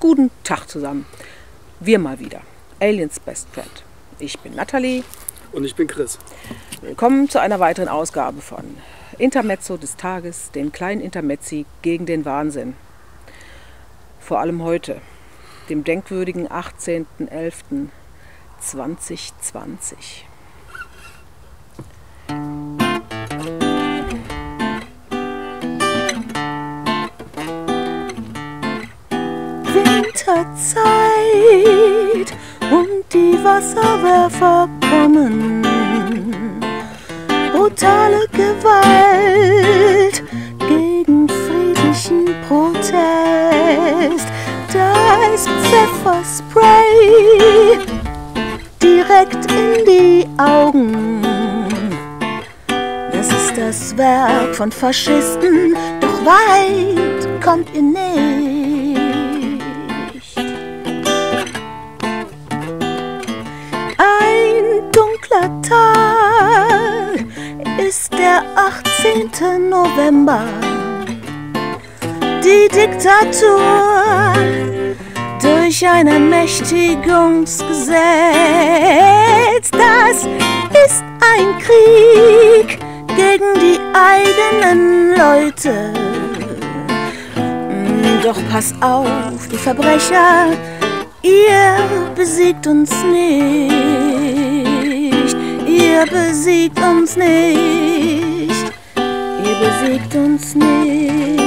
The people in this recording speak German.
Guten Tag zusammen. Wir mal wieder. Aliens Best Friend. Ich bin Nathalie. Und ich bin Chris. Willkommen zu einer weiteren Ausgabe von Intermezzo des Tages, dem kleinen Intermezzi gegen den Wahnsinn. Vor allem heute, dem denkwürdigen 18.11.2020. Winterzeit und die Wasserwerfer kommen. Brutale Gewalt gegen friedlichen Protest. Da ist Pfefferspray direkt in die Augen. Das ist das Werk von Faschisten, doch weit kommt ihr nicht. 18. November. Die Diktatur durch ein Ermächtigungsgesetz. Das ist ein Krieg gegen die eigenen Leute. Doch pass auf, die Verbrecher, ihr besiegt uns nicht. Ihr besiegt uns nicht besiegt uns nicht.